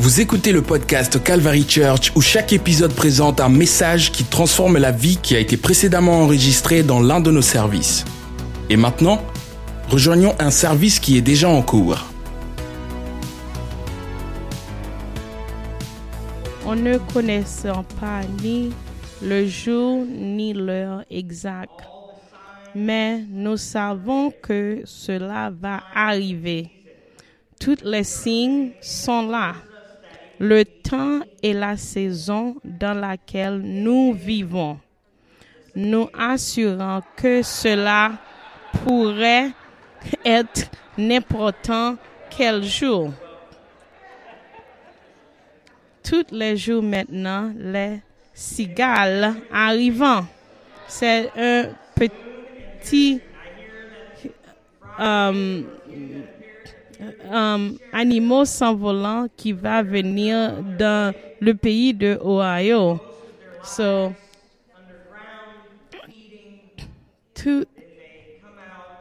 Vous écoutez le podcast Calvary Church où chaque épisode présente un message qui transforme la vie qui a été précédemment enregistrée dans l'un de nos services. Et maintenant, rejoignons un service qui est déjà en cours. On ne connaissant pas ni le jour ni l'heure exacte, mais nous savons que cela va arriver. Tous les signes sont là. Le temps et la saison dans laquelle nous vivons. Nous assurons que cela pourrait être n'importe quel jour. Tous les jours maintenant, les cigales arrivant. C'est un petit euh, euh, animal s'envolant qui va venir dans le pays de Ohio. So,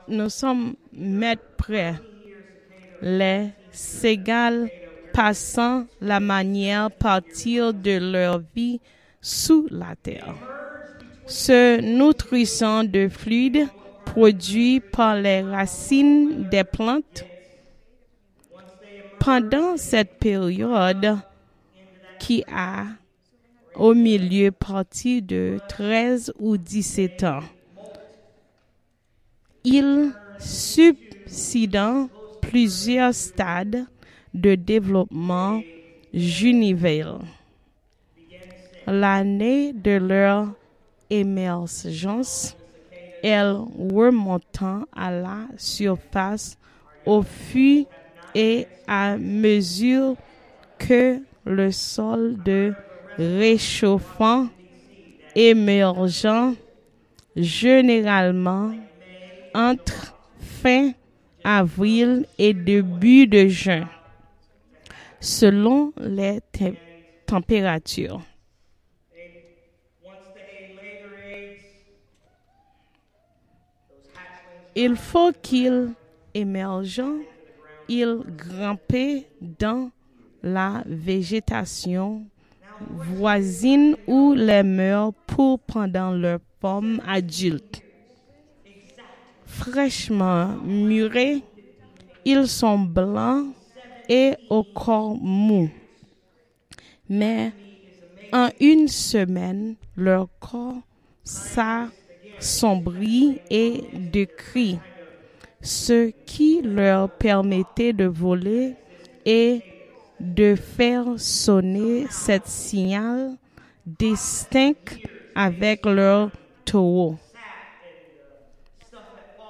nous sommes mettre prêts. Les cigales passant la manière partir de leur vie sous la terre. Se nourrissant de fluides produits par les racines des plantes. Pendant cette période qui a au milieu parti de 13 ou 17 ans, il subsident plusieurs stades de développement junivel. L'année de leur émergence, elles remontant à la surface au fur et à mesure que le sol de réchauffant émergent généralement entre fin avril et début de juin, selon les te- températures. Il faut qu'il émerge, il grimpe dans la végétation voisine ou les meurt pour pendant leur forme adulte. Fraîchement mûrés, ils sont blancs et au corps mou. Mais en une semaine, leur corps s'assombrit et décrit, ce qui leur permettait de voler et de faire sonner cette signal distinct avec leur taureau.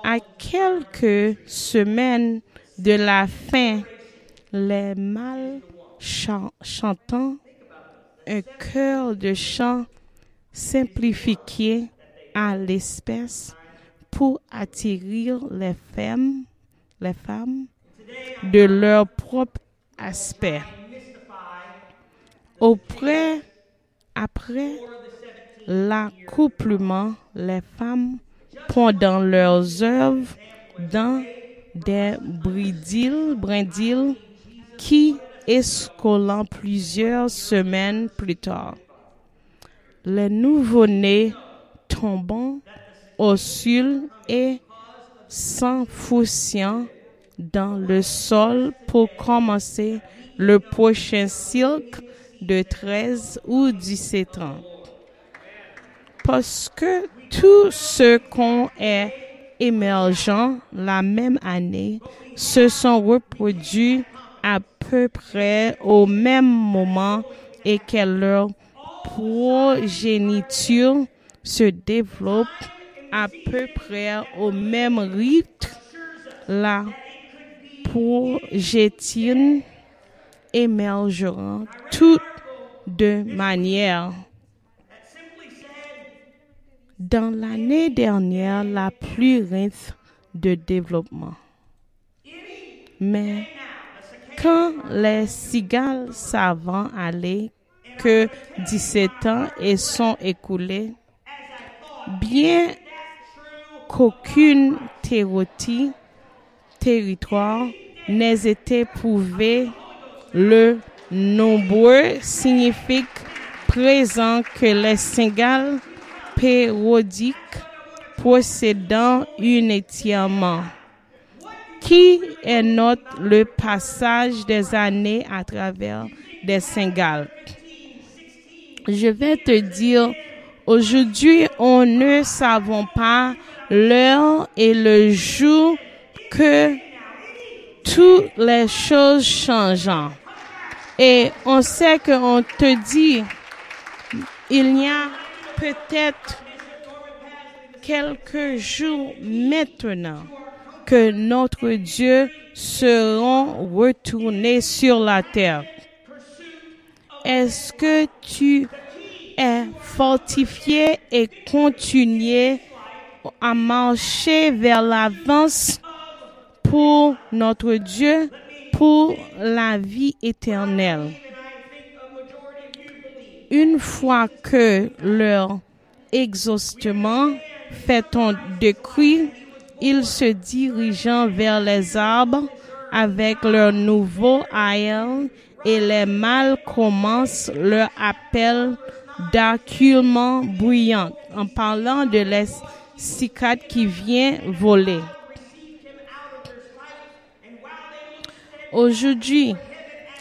À quelques semaines de la fin, les mâles chan- chantant un chœur de chant simplifié à l'espèce pour attirer les femmes, les femmes de leur propre aspect. Auprès, après l'accouplement, les femmes pendant leurs œuvres dans des brindilles, brindilles qui escolant plusieurs semaines plus tard. Les nouveau-nés tombant sol et s'enfonçant dans le sol pour commencer le prochain cycle de 13 ou 17 ans. Parce que tout ce qu'on est émergent la même année se sont reproduits à peu près au même moment et que leur progéniture se développe à peu près au même rythme. La progétine émergera toutes de manière. Dans l'année dernière, la plus riche de développement. Mais quand les cigales savants allaient que 17 ans et sont écoulés, bien qu'aucune théorie, territoire n'ait été prouvé le nombreux signifie présent que les singles périodiques possédant unitément qui est notre le passage des années à travers des singles. Je vais te dire, aujourd'hui, on ne savons pas l'heure et le jour que toutes les choses changent. Et on sait qu'on te dit, il y a peut-être quelques jours maintenant que notre Dieu seront retournés sur la terre. Est-ce que tu es fortifié et continuer à marcher vers l'avance pour notre Dieu, pour la vie éternelle? Une fois que leur exhaustement fait un décrit, ils se dirigent vers les arbres avec leur nouveau aïeul et les mâles commencent leur appel d'acculement bruyant en parlant de les cicade qui vient voler. Aujourd'hui,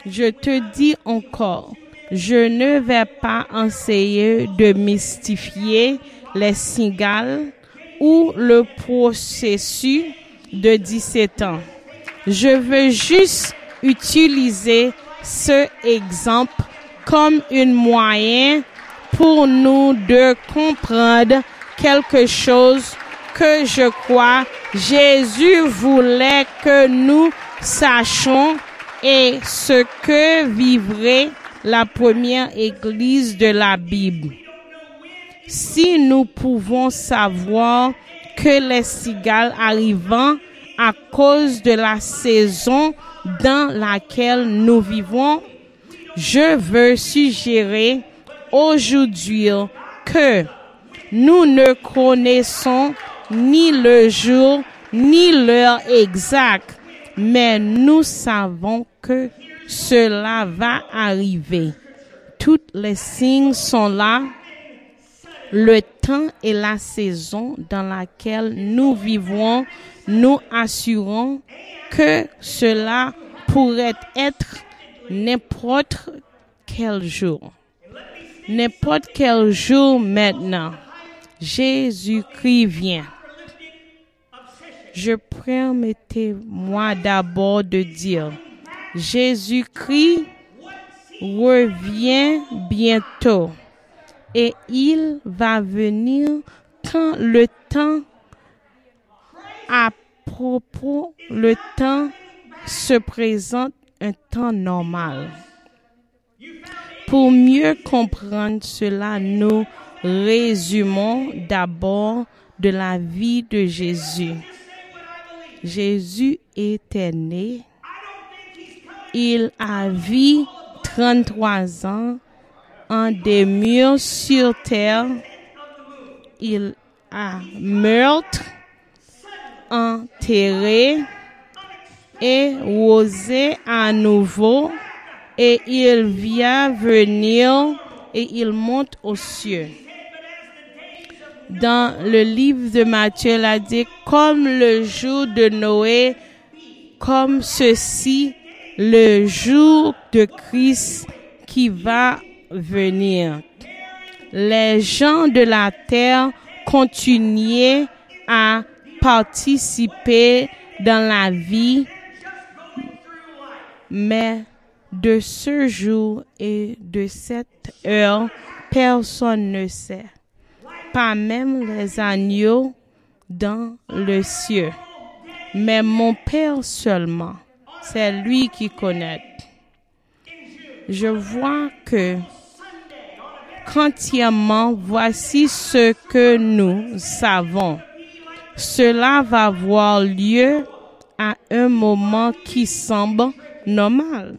je te dis encore, je ne vais pas essayer de mystifier les cigales ou le processus de 17 ans. Je veux juste utiliser ce exemple comme un moyen pour nous de comprendre quelque chose que je crois Jésus voulait que nous sachions et ce que vivrait la première église de la Bible. Si nous pouvons savoir que les cigales arrivant à cause de la saison dans laquelle nous vivons, je veux suggérer aujourd'hui que nous ne connaissons ni le jour ni l'heure exacte, mais nous savons que cela va arriver. Tous les signes sont là. Le temps et la saison dans laquelle nous vivons nous assurons que cela pourrait être n'importe quel jour. N'importe quel jour maintenant. Jésus-Christ vient. Je permettez-moi d'abord de dire, Jésus-Christ revient bientôt et il va venir quand le temps à propos, le temps se présente un temps normal. Pour mieux comprendre cela, nous résumons d'abord de la vie de Jésus. Jésus était né. Il a vécu 33 ans en des murs sur terre. Il a meurtre, enterré et osé à nouveau et il vient venir et il monte aux cieux. Dans le livre de Matthieu, il a dit, comme le jour de Noé, comme ceci, le jour de Christ qui va venir. Les gens de la terre continuaient à participer dans la vie, mais de ce jour et de cette heure, personne ne sait, pas même les agneaux dans le ciel, mais mon Père seulement, c'est lui qui connaît. Je vois que quantièrement, voici ce que nous savons. Cela va avoir lieu à un moment qui semble normal.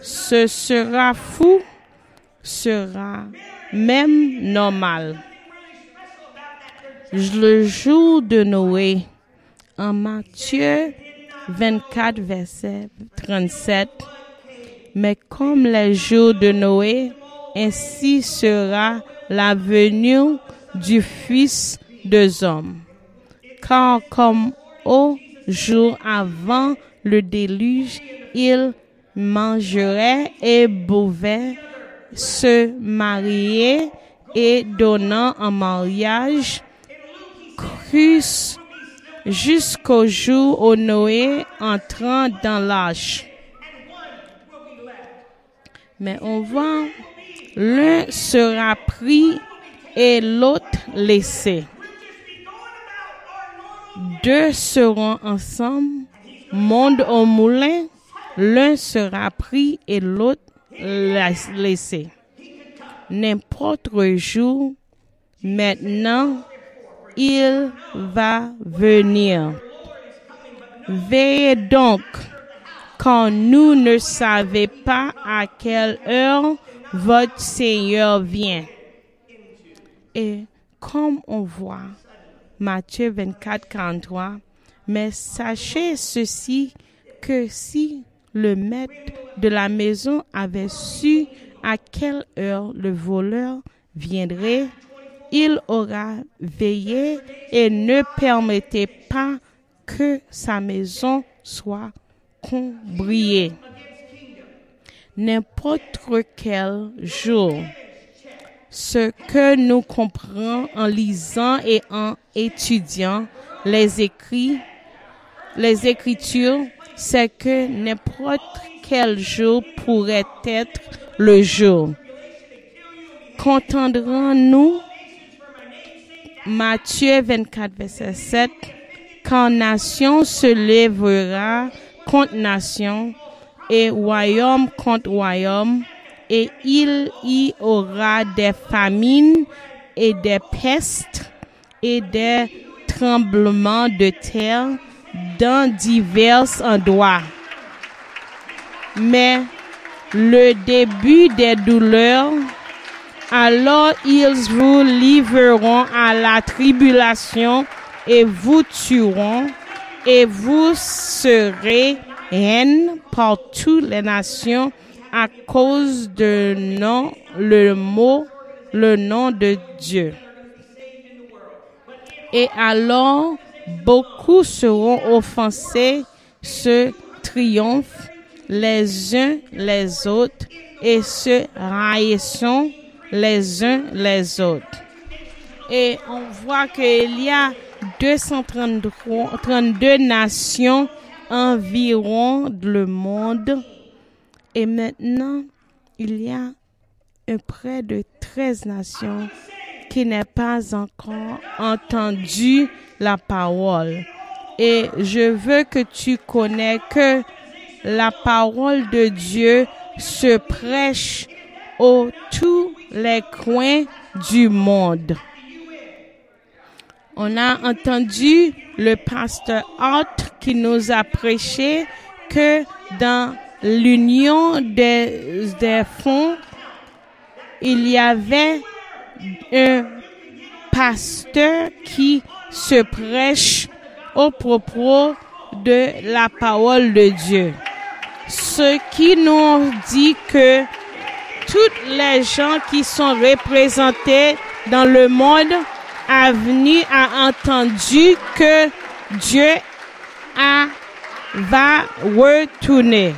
Ce sera fou, sera même normal. Le jour de Noé, en Matthieu 24, verset 37, Mais comme les jours de Noé, ainsi sera la venue du Fils des hommes. Car comme au jour avant le déluge, il mangerait et bouvait, se mariait et donnant en mariage, jusqu'au jour où Noé entrant dans l'âge. Mais on voit, l'un sera pris et l'autre laissé. Deux seront ensemble, monde au moulin, l'un sera pris et l'autre laissé. N'importe jour, maintenant, il va venir. Veillez donc, quand nous ne savez pas à quelle heure votre Seigneur vient. Et comme on voit, Matthieu 24, 43, mais sachez ceci, que si le maître de la maison avait su à quelle heure le voleur viendrait, il aura veillé et ne permettait pas que sa maison soit combriée. N'importe quel jour, ce que nous comprenons en lisant et en étudiant les écrits, les écritures, c'est que n'importe quel jour pourrait être le jour. Contendrons-nous Matthieu 24, verset 7, quand nation se lèvera contre nation et royaume contre royaume, et il y aura des famines et des pestes et des tremblements de terre dans divers endroits. Mais le début des douleurs alors ils vous livreront à la tribulation et vous tueront et vous serez haine par toutes les nations à cause de nom, le mot, le nom de Dieu. Et alors beaucoup seront offensés, se triomphent les uns les autres et se raillissent les uns les autres. Et on voit qu'il y a 232 nations environ le monde. Et maintenant, il y a près de 13 nations qui n'ont pas encore entendu la parole. Et je veux que tu connais que la parole de Dieu se prêche aux tous les coins du monde. On a entendu le pasteur Hart qui nous a prêché que dans l'union des, des fonds, il y avait un pasteur qui se prêche au propos de la parole de Dieu. Ce qui nous dit que toutes les gens qui sont représentés dans le monde a venu a entendu que Dieu a, va retourner.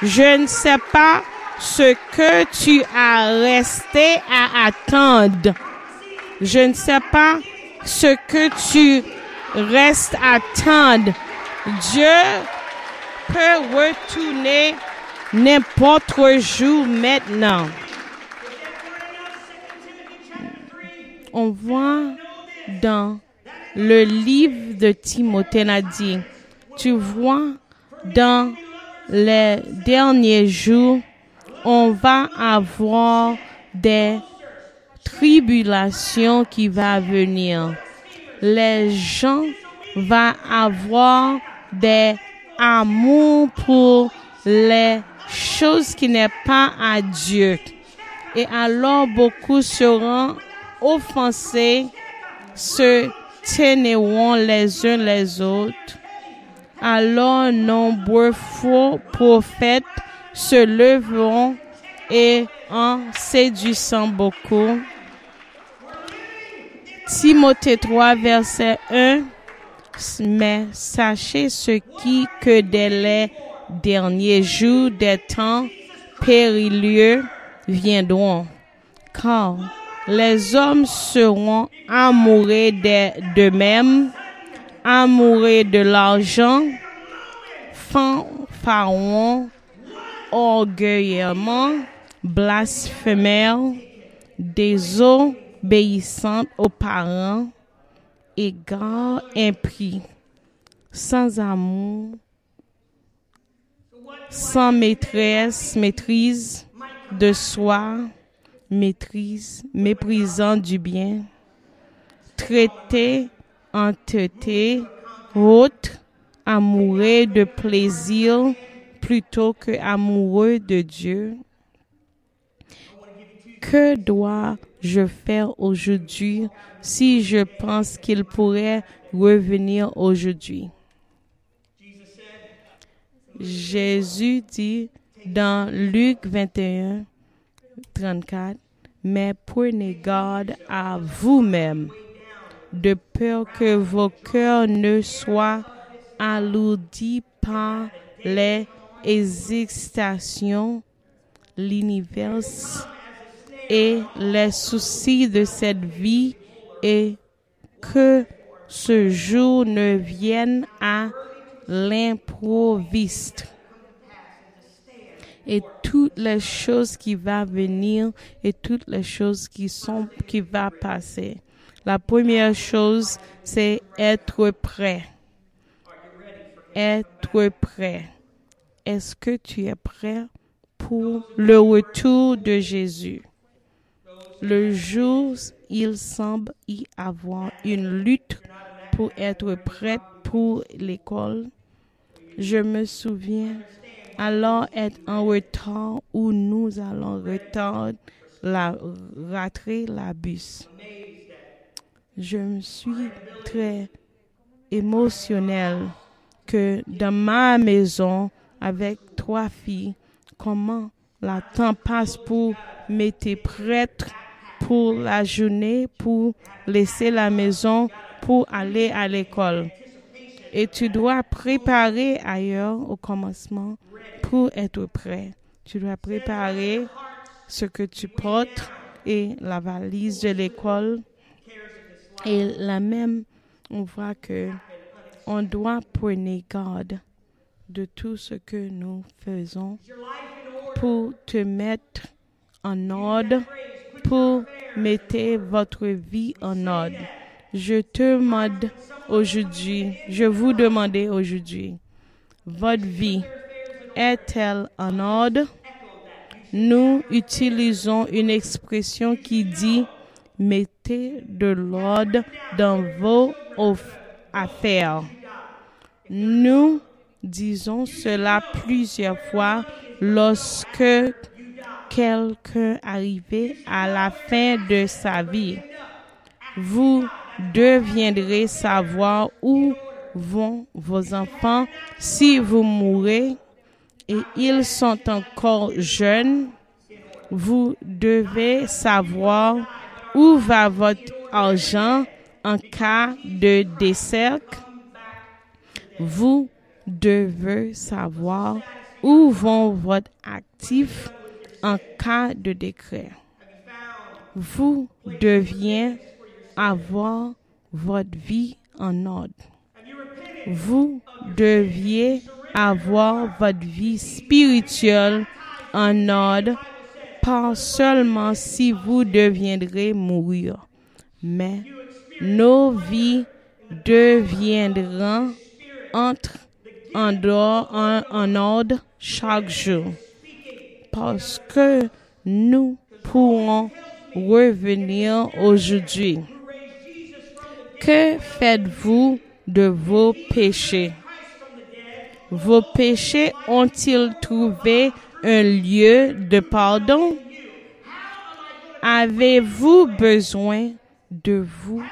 Je ne sais pas ce que tu as resté à attendre. Je ne sais pas ce que tu restes à attendre. Dieu peut retourner n'importe jour maintenant. On voit dans le livre de Timothée a dit, tu vois, dans les derniers jours, on va avoir des tribulations qui vont venir. Les gens vont avoir des amours pour les chose qui n'est pas à Dieu. Et alors beaucoup seront offensés, se ténéront les uns les autres. Alors nombreux faux prophètes se leveront et en séduisant beaucoup. Timothée 3, verset 1. Mais sachez ce qui que dès les derniers jours des temps périlleux viendront. Car les hommes seront amoureux d'eux-mêmes, amoureux de l'argent, fanfarons, orgueilleusement, blasphémères, désobéissantes aux parents, égards impris, sans amour, sans maîtresse, maîtrise de soi, maîtrise, méprisant du bien, traité, entêté, haute, amoureux de plaisir plutôt que amoureux de Dieu. Que dois-je faire aujourd'hui si je pense qu'il pourrait revenir aujourd'hui? Jésus dit dans Luc 21, 34, mais prenez garde à vous-même, de peur que vos cœurs ne soient alourdis par les hésitations, l'univers et les soucis de cette vie et que ce jour ne vienne à l'improviste et toutes les choses qui vont venir et toutes les choses qui sont qui va passer. La première chose, c'est être prêt. Être prêt. Est-ce que tu es prêt pour le retour de Jésus? Le jour, il semble y avoir une lutte pour être prêt pour l'école. Je me souviens alors être en retard ou nous allons retard la, rater la bus. Je me suis très émotionnel que dans ma maison avec trois filles, comment la temps passe pour m'être prête pour la journée, pour laisser la maison, pour aller à l'école. Et tu dois préparer ailleurs au commencement pour être prêt. Tu dois préparer ce que tu portes et la valise de l'école. Et la même, on voit que on doit prendre garde de tout ce que nous faisons pour te mettre en ordre, pour mettre votre vie en ordre. Je te demande aujourd'hui, je vous demande aujourd'hui, votre vie est-elle en ordre? Nous utilisons une expression qui dit mettez de l'ordre dans vos affaires. Nous disons cela plusieurs fois lorsque quelqu'un arrive à la fin de sa vie. Vous deviendrez savoir où vont vos enfants si vous mourrez et ils sont encore jeunes. Vous devez savoir où va votre argent en cas de décès. Vous devez savoir où vont votre actif en cas de décret. Vous deviez avoir votre vie en ordre. Vous deviez avoir votre vie spirituelle en ordre, pas seulement si vous deviendrez mourir, mais nos vies deviendront entre en, dehors, en, en ordre chaque jour. Parce que nous pourrons revenir aujourd'hui. Que faites-vous de vos péchés? Vos péchés ont-ils trouvé un lieu de pardon? Avez-vous besoin de vous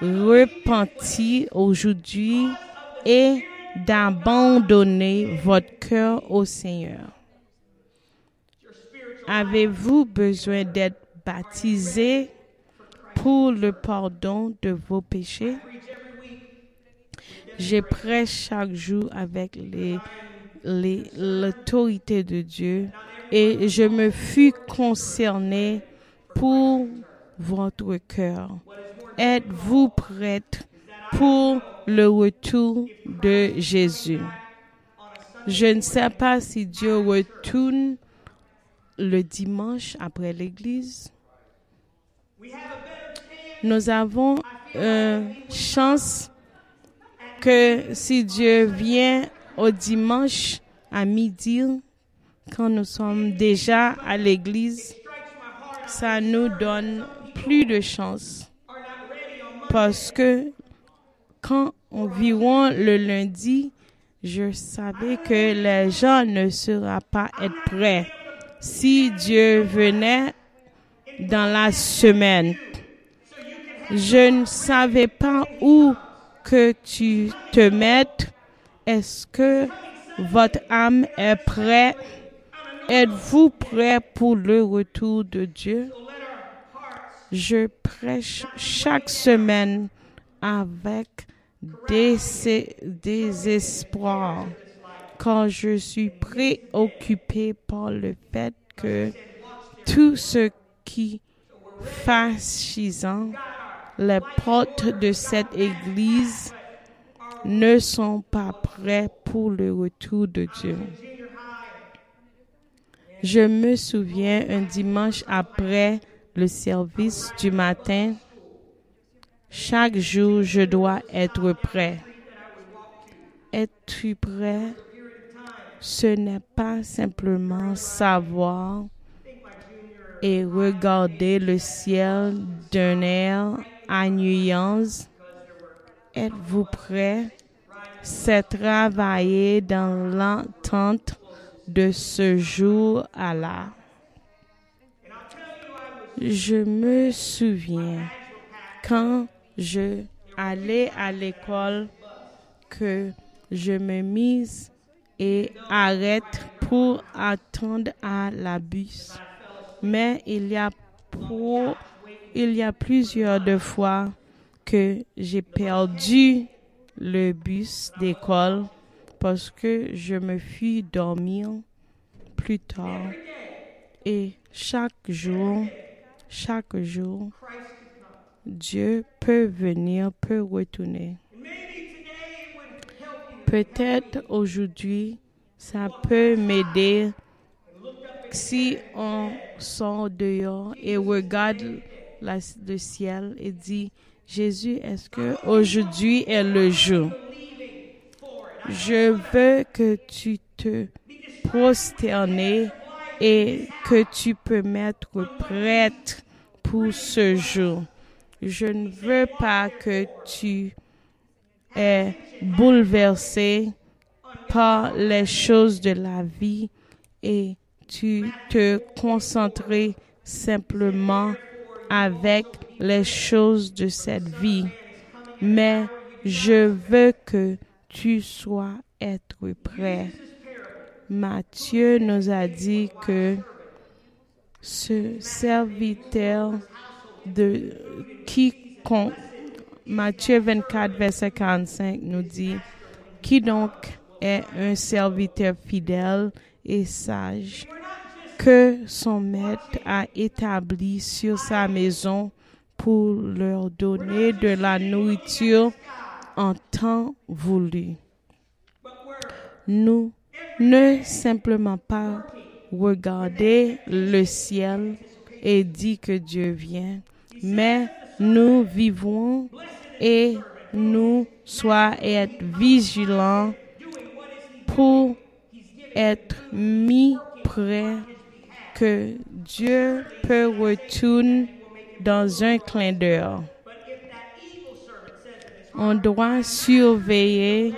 repentir aujourd'hui et d'abandonner votre cœur au Seigneur? Avez-vous besoin d'être baptisé pour le pardon de vos péchés? Je prêche chaque jour avec les, les- l'autorité de Dieu et je me fus concerné pour votre cœur. Êtes-vous prête pour le retour de Jésus? Je ne sais pas si Dieu retourne le dimanche après l'église. Nous avons une chance que si Dieu vient au dimanche à midi, quand nous sommes déjà à l'église, ça nous donne plus de chance. Parce que quand on vivant le lundi, je savais que les gens ne seraient pas être prêts. Si Dieu venait dans la semaine, je ne savais pas où que tu te mettes. Est-ce que votre âme est prête? Êtes-vous prêt pour le retour de Dieu? Je prêche chaque semaine avec des, espoirs quand je suis préoccupé par le fait que tout ce qui fascisant les portes de cette église ne sont pas prêts pour le retour de Dieu. Je me souviens un dimanche après le service du matin, chaque jour je dois être prêt. Es-tu prêt? Ce n'est pas simplement savoir et regarder le ciel d'un air ennuyant. Êtes-vous prêt? C'est travailler dans l'entente de ce jour à là. Je me souviens quand je allais à l'école que je me mise et arrête pour attendre à la bus. Mais il y a pour, il y a plusieurs fois que j'ai perdu le bus d'école parce que je me fus dormir plus tard. Et chaque jour, chaque jour, Dieu peut venir, peut retourner. Peut-être aujourd'hui, ça peut m'aider si on sort dehors et regarde le ciel et dit, Jésus, est-ce que aujourd'hui est le jour? Je veux que tu te prosternes et que tu peux mettre prête pour ce jour. Je ne veux pas que tu es bouleversé par les choses de la vie et tu te concentres simplement avec les choses de cette vie. Mais je veux que tu sois être prêt. Matthieu nous a dit que ce serviteur de quiconque, Matthieu 24, verset 45 nous dit, qui donc est un serviteur fidèle et sage? Que son maître a établi sur sa maison pour leur donner de la nourriture en temps voulu. Nous ne simplement pas regarder le ciel et dire que Dieu vient, mais nous vivons et nous soyons vigilants pour être mis prêts Dieu peut retourner dans un clin d'œil. On doit surveiller,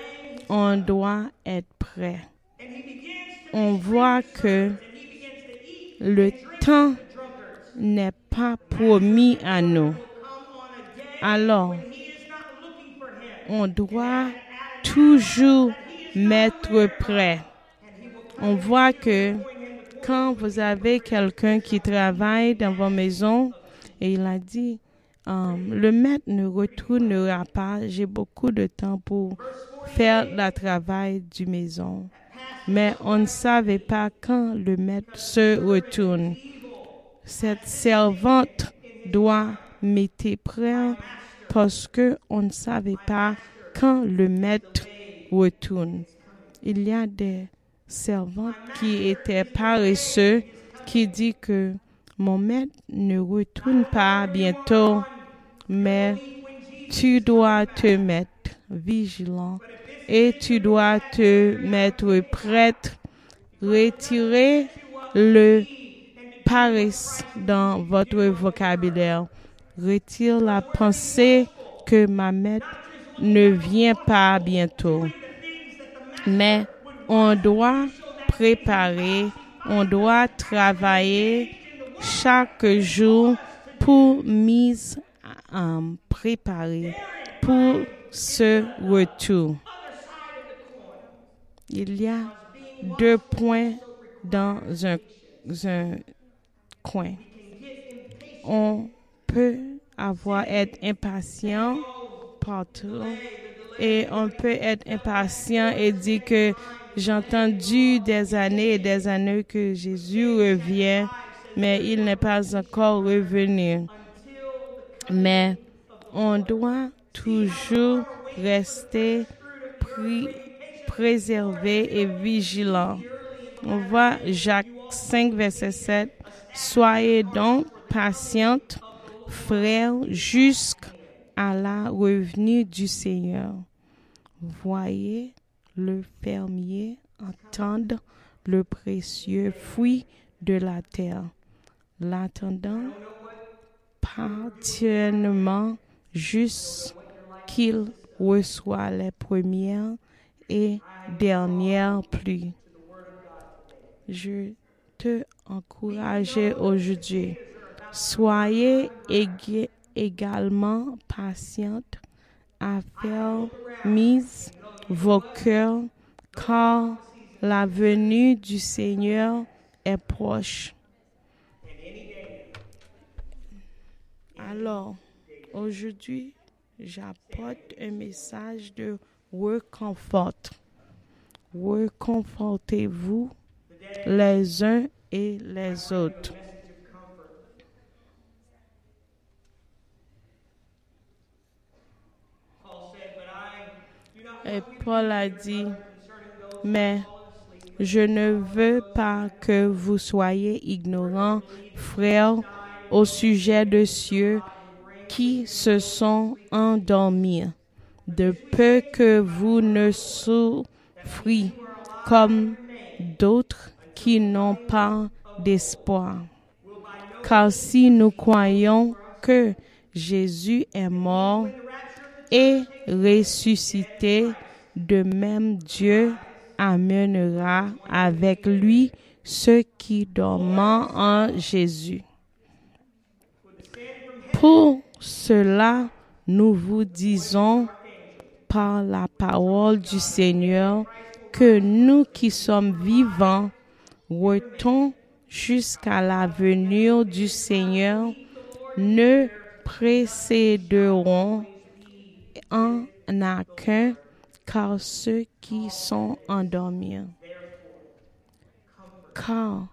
on doit être prêt. On voit que le temps n'est pas promis à nous. Alors, on doit toujours mettre prêt. On voit que quand vous avez quelqu'un qui travaille dans vos maisons, et il a dit, um, le maître ne retournera pas, j'ai beaucoup de temps pour faire le travail du maison. Mais on ne savait pas quand le maître se retourne. Cette servante doit mettre prêt parce que on ne savait pas quand le maître retourne. Il y a des servantes qui étaient paresseux qui dit que mon maître ne retourne pas bientôt, mais tu dois te mettre vigilant et tu dois te mettre prêtre, retirer le paresse dans votre vocabulaire. Retire la pensée que ma maître ne vient pas bientôt. Mais on doit préparer, on doit travailler chaque jour pour mise en préparer pour ce retour. Il y a deux points dans un, un coin. On peut avoir être impatient partout et on peut être impatient et dire que j'ai entendu des années et des années que Jésus revient, mais il n'est pas encore revenu. Mais on doit toujours rester préservé et vigilant. On voit Jacques 5, verset 7. Soyez donc patientes, frères, jusqu'à la revenue du Seigneur. Voyez le fermier entendre le précieux fruit de la terre, l'attendant patiemment jusqu'il reçoit les premières et dernières pluies. Je te encourage aujourd'hui. Soyez également patiente à faire mise vos cœurs car la venue du Seigneur est proche. Alors, aujourd'hui, j'apporte un message de reconfort. Reconfortez-vous les uns et les autres. Et Paul a dit, mais je ne veux pas que vous soyez ignorants, frères, au sujet de ceux qui se sont endormis, de peu que vous ne souffriez comme d'autres qui n'ont pas d'espoir. Car si nous croyons que Jésus est mort et ressuscité, de même Dieu amènera avec lui ceux qui dorment en Jésus. Pour cela, nous vous disons par la parole du Seigneur que nous qui sommes vivants, retournons jusqu'à la venue du Seigneur, ne précéderont en aucun car ceux qui sont endormis. Car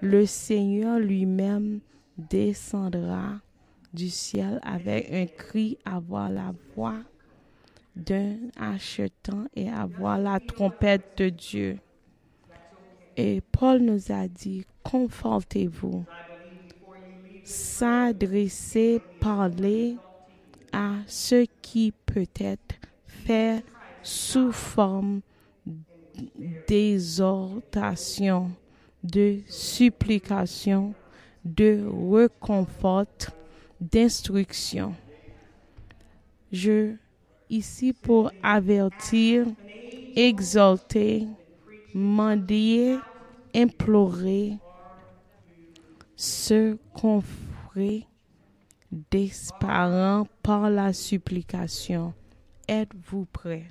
le Seigneur lui-même descendra du ciel avec un cri, avoir la voix d'un achetant et avoir la trompette de Dieu. Et Paul nous a dit, confortez-vous, s'adresser, parler à ce qui peut être fait sous forme d'exhortation, de supplication, de reconfort, d'instruction. Je ici pour avertir, exalter, mendier, implorer, se confrer des par la supplication. Êtes-vous prêts?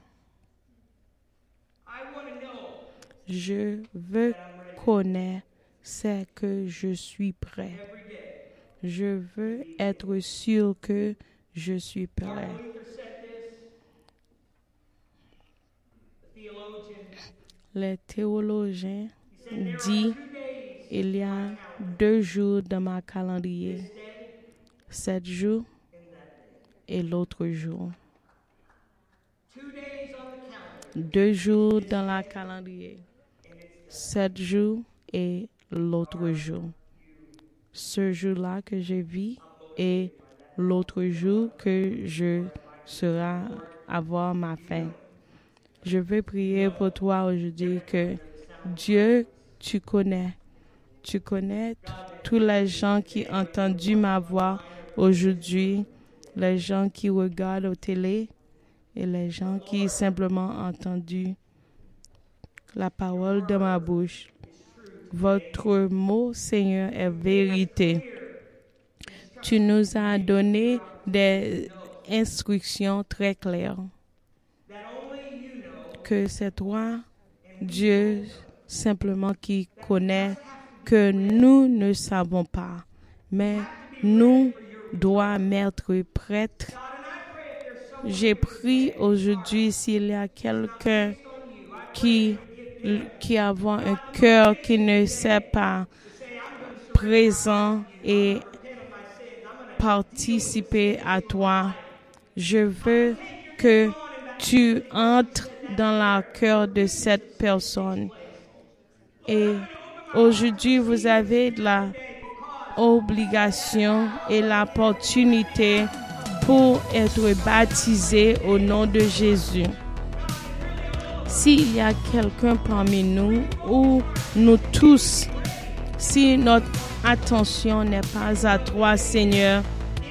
Je veux connaître c'est que je suis prêt. Je veux être sûr que je suis prêt. Les théologiens disent il y a deux jours dans ma calendrier, sept jours et l'autre jour. Deux jours dans la calendrier, sept jours et l'autre jour. Ce jour-là que je vis et l'autre jour que je serai avoir ma fin. Je veux prier pour toi aujourd'hui que Dieu, tu connais. Tu connais tous les gens qui ont entendu ma voix aujourd'hui, les gens qui regardent au télé et les gens qui simplement entendu la parole de ma bouche. Votre mot, Seigneur, est vérité. Tu nous as donné des instructions très claires. Que c'est toi, Dieu, simplement qui connaît que nous ne savons pas. Mais nous doit mettre prêtre. J'ai pris aujourd'hui s'il y a quelqu'un qui, qui a un cœur qui ne sait pas présent et participer à toi. Je veux que tu entres dans le cœur de cette personne. Et aujourd'hui, vous avez la obligation et l'opportunité pour être baptisé au nom de Jésus. S'il y a quelqu'un parmi nous ou nous tous, si notre attention n'est pas à toi, Seigneur,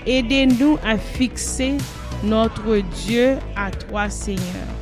aidez-nous à fixer notre Dieu à toi, Seigneur.